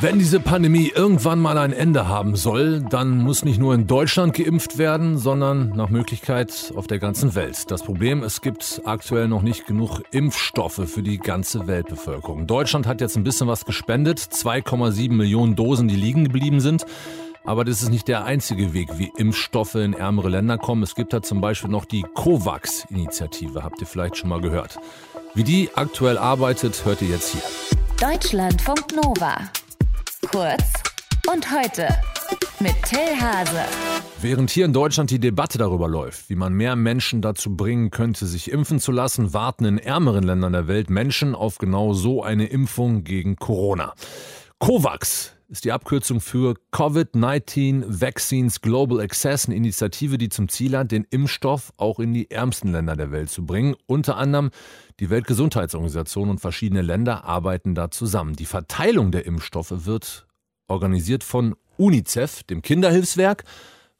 Wenn diese Pandemie irgendwann mal ein Ende haben soll, dann muss nicht nur in Deutschland geimpft werden, sondern nach Möglichkeit auf der ganzen Welt. Das Problem, es gibt aktuell noch nicht genug Impfstoffe für die ganze Weltbevölkerung. Deutschland hat jetzt ein bisschen was gespendet, 2,7 Millionen Dosen, die liegen geblieben sind. Aber das ist nicht der einzige Weg, wie Impfstoffe in ärmere Länder kommen. Es gibt da zum Beispiel noch die COVAX-Initiative, habt ihr vielleicht schon mal gehört. Wie die aktuell arbeitet, hört ihr jetzt hier. Deutschlandfunk Nova. Kurz und heute mit Till Hase. Während hier in Deutschland die Debatte darüber läuft, wie man mehr Menschen dazu bringen könnte, sich impfen zu lassen, warten in ärmeren Ländern der Welt Menschen auf genau so eine Impfung gegen Corona. COVAX ist die Abkürzung für Covid-19 Vaccines Global Access, eine Initiative, die zum Ziel hat, den Impfstoff auch in die ärmsten Länder der Welt zu bringen. Unter anderem die Weltgesundheitsorganisation und verschiedene Länder arbeiten da zusammen. Die Verteilung der Impfstoffe wird organisiert von UNICEF, dem Kinderhilfswerk.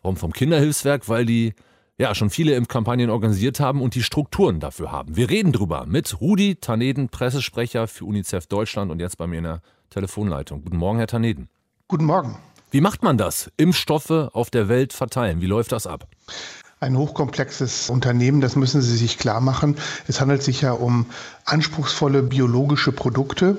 Warum vom Kinderhilfswerk? Weil die ja schon viele Impfkampagnen organisiert haben und die Strukturen dafür haben. Wir reden drüber mit Rudi Taneden, Pressesprecher für UNICEF Deutschland und jetzt bei mir in der Telefonleitung. Guten Morgen, Herr Taneden. Guten Morgen. Wie macht man das? Impfstoffe auf der Welt verteilen. Wie läuft das ab? ein hochkomplexes Unternehmen, das müssen Sie sich klar machen. Es handelt sich ja um anspruchsvolle biologische Produkte,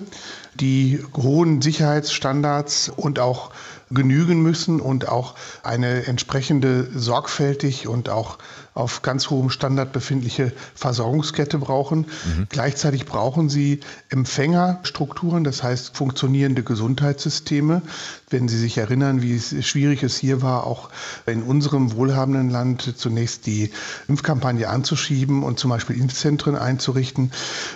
die hohen Sicherheitsstandards und auch genügen müssen und auch eine entsprechende sorgfältig und auch auf ganz hohem Standard befindliche Versorgungskette brauchen. Mhm. Gleichzeitig brauchen sie Empfängerstrukturen, das heißt funktionierende Gesundheitssysteme. Wenn Sie sich erinnern, wie schwierig es hier war, auch in unserem wohlhabenden Land zunächst die Impfkampagne anzuschieben und zum Beispiel Impfzentren einzurichten,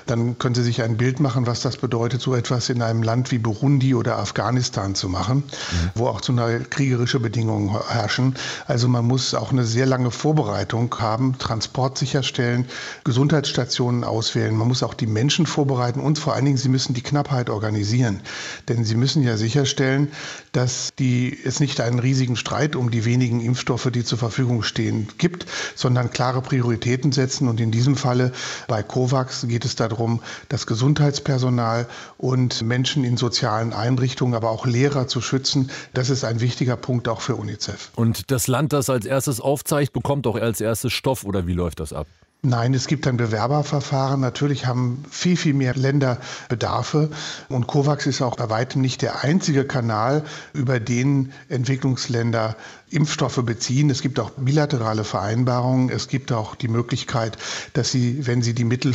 dann können Sie sich ein Bild machen, was das bedeutet, so etwas in einem Land wie Burundi oder Afghanistan zu machen, mhm. wo auch zu einer kriegerische Bedingungen herrschen. Also man muss auch eine sehr lange Vorbereitung haben, Transport sicherstellen, Gesundheitsstationen auswählen. Man muss auch die Menschen vorbereiten und vor allen Dingen, sie müssen die Knappheit organisieren. Denn sie müssen ja sicherstellen, dass die, es nicht einen riesigen Streit um die wenigen Impfstoffe, die zur Verfügung stehen, gibt, sondern klare Prioritäten setzen. Und in diesem Falle bei COVAX geht es darum, das Gesundheitspersonal und Menschen in sozialen Einrichtungen, aber auch Lehrer zu schützen. Das ist ein wichtiger Punkt auch für UNICEF. Und das Land, das als erstes aufzeigt, bekommt auch als erstes es Stoff oder wie läuft das ab? Nein, es gibt ein Bewerberverfahren. Natürlich haben viel, viel mehr Länder Bedarfe. Und COVAX ist auch bei weitem nicht der einzige Kanal, über den Entwicklungsländer Impfstoffe beziehen. Es gibt auch bilaterale Vereinbarungen. Es gibt auch die Möglichkeit, dass sie, wenn sie die Mittel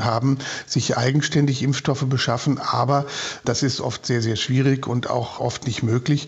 haben, sich eigenständig Impfstoffe beschaffen. Aber das ist oft sehr, sehr schwierig und auch oft nicht möglich.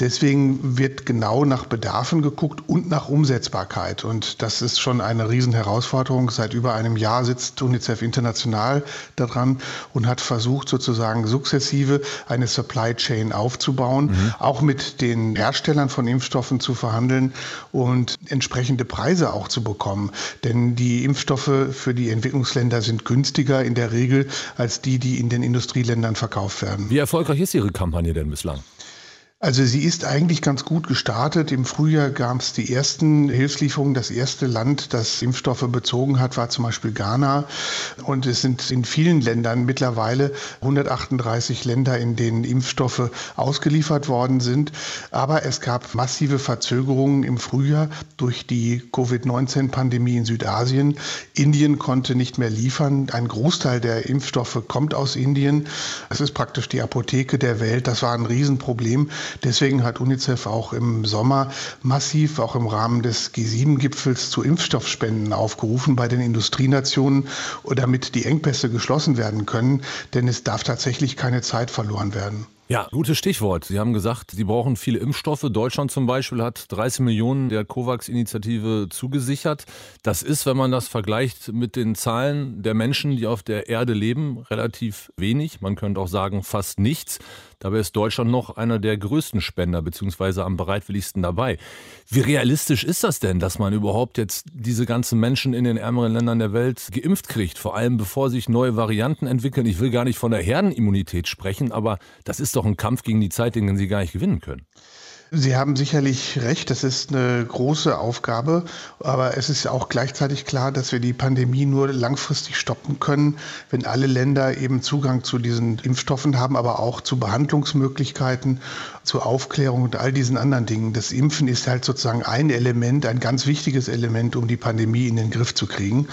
Deswegen wird genau nach Bedarfen geguckt und nach Umsetzbarkeit. Und das ist schon eine Riesenherausforderung. Seit über einem Jahr sitzt UNICEF international daran und hat versucht, sozusagen sukzessive eine Supply Chain aufzubauen, mhm. auch mit den Herstellern von Impfstoffen Impfstoffen zu verhandeln und entsprechende Preise auch zu bekommen. Denn die Impfstoffe für die Entwicklungsländer sind günstiger in der Regel als die, die in den Industrieländern verkauft werden. Wie erfolgreich ist Ihre Kampagne denn bislang? Also sie ist eigentlich ganz gut gestartet. Im Frühjahr gab es die ersten Hilfslieferungen. Das erste Land, das Impfstoffe bezogen hat, war zum Beispiel Ghana. Und es sind in vielen Ländern mittlerweile 138 Länder, in denen Impfstoffe ausgeliefert worden sind. Aber es gab massive Verzögerungen im Frühjahr durch die Covid-19-Pandemie in Südasien. Indien konnte nicht mehr liefern. Ein Großteil der Impfstoffe kommt aus Indien. Es ist praktisch die Apotheke der Welt. Das war ein Riesenproblem. Deswegen hat UNICEF auch im Sommer massiv, auch im Rahmen des G7-Gipfels, zu Impfstoffspenden aufgerufen bei den Industrienationen, damit die Engpässe geschlossen werden können. Denn es darf tatsächlich keine Zeit verloren werden. Ja, gutes Stichwort. Sie haben gesagt, Sie brauchen viele Impfstoffe. Deutschland zum Beispiel hat 30 Millionen der COVAX-Initiative zugesichert. Das ist, wenn man das vergleicht mit den Zahlen der Menschen, die auf der Erde leben, relativ wenig. Man könnte auch sagen, fast nichts. Dabei ist Deutschland noch einer der größten Spender beziehungsweise am bereitwilligsten dabei. Wie realistisch ist das denn, dass man überhaupt jetzt diese ganzen Menschen in den ärmeren Ländern der Welt geimpft kriegt? Vor allem bevor sich neue Varianten entwickeln. Ich will gar nicht von der Herdenimmunität sprechen, aber das ist doch ein Kampf gegen die Zeit, den Sie gar nicht gewinnen können. Sie haben sicherlich recht, das ist eine große Aufgabe, aber es ist auch gleichzeitig klar, dass wir die Pandemie nur langfristig stoppen können, wenn alle Länder eben Zugang zu diesen Impfstoffen haben, aber auch zu Behandlungsmöglichkeiten, zur Aufklärung und all diesen anderen Dingen. Das Impfen ist halt sozusagen ein Element, ein ganz wichtiges Element, um die Pandemie in den Griff zu kriegen.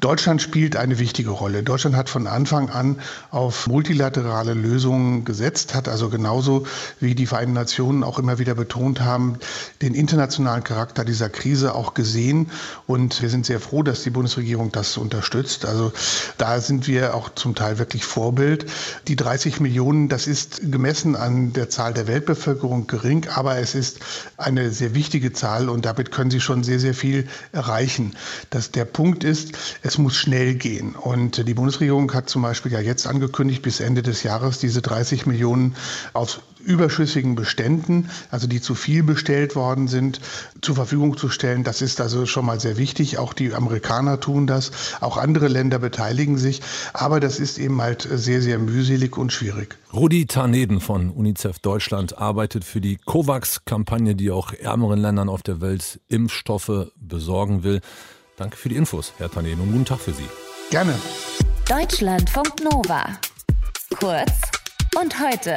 Deutschland spielt eine wichtige Rolle. Deutschland hat von Anfang an auf multilaterale Lösungen gesetzt, hat also genauso wie die Vereinten Nationen auch immer wieder betont haben, den internationalen Charakter dieser Krise auch gesehen. Und wir sind sehr froh, dass die Bundesregierung das unterstützt. Also da sind wir auch zum Teil wirklich Vorbild. Die 30 Millionen, das ist gemessen an der Zahl der Weltbevölkerung gering, aber es ist eine sehr wichtige Zahl und damit können Sie schon sehr, sehr viel erreichen. Das, der Punkt ist, es muss schnell gehen. Und die Bundesregierung hat zum Beispiel ja jetzt angekündigt, bis Ende des Jahres diese 30 Millionen auf überschüssigen Beständen, also die zu viel bestellt worden sind, zur Verfügung zu stellen. Das ist also schon mal sehr wichtig. Auch die Amerikaner tun das, auch andere Länder beteiligen sich. Aber das ist eben halt sehr, sehr mühselig und schwierig. Rudi Tarneden von UNICEF Deutschland arbeitet für die COVAX-Kampagne, die auch ärmeren Ländern auf der Welt Impfstoffe besorgen will. Danke für die Infos, Herr Tarneden, und guten Tag für Sie. Gerne. Deutschlandfunk Nova. Kurz und heute.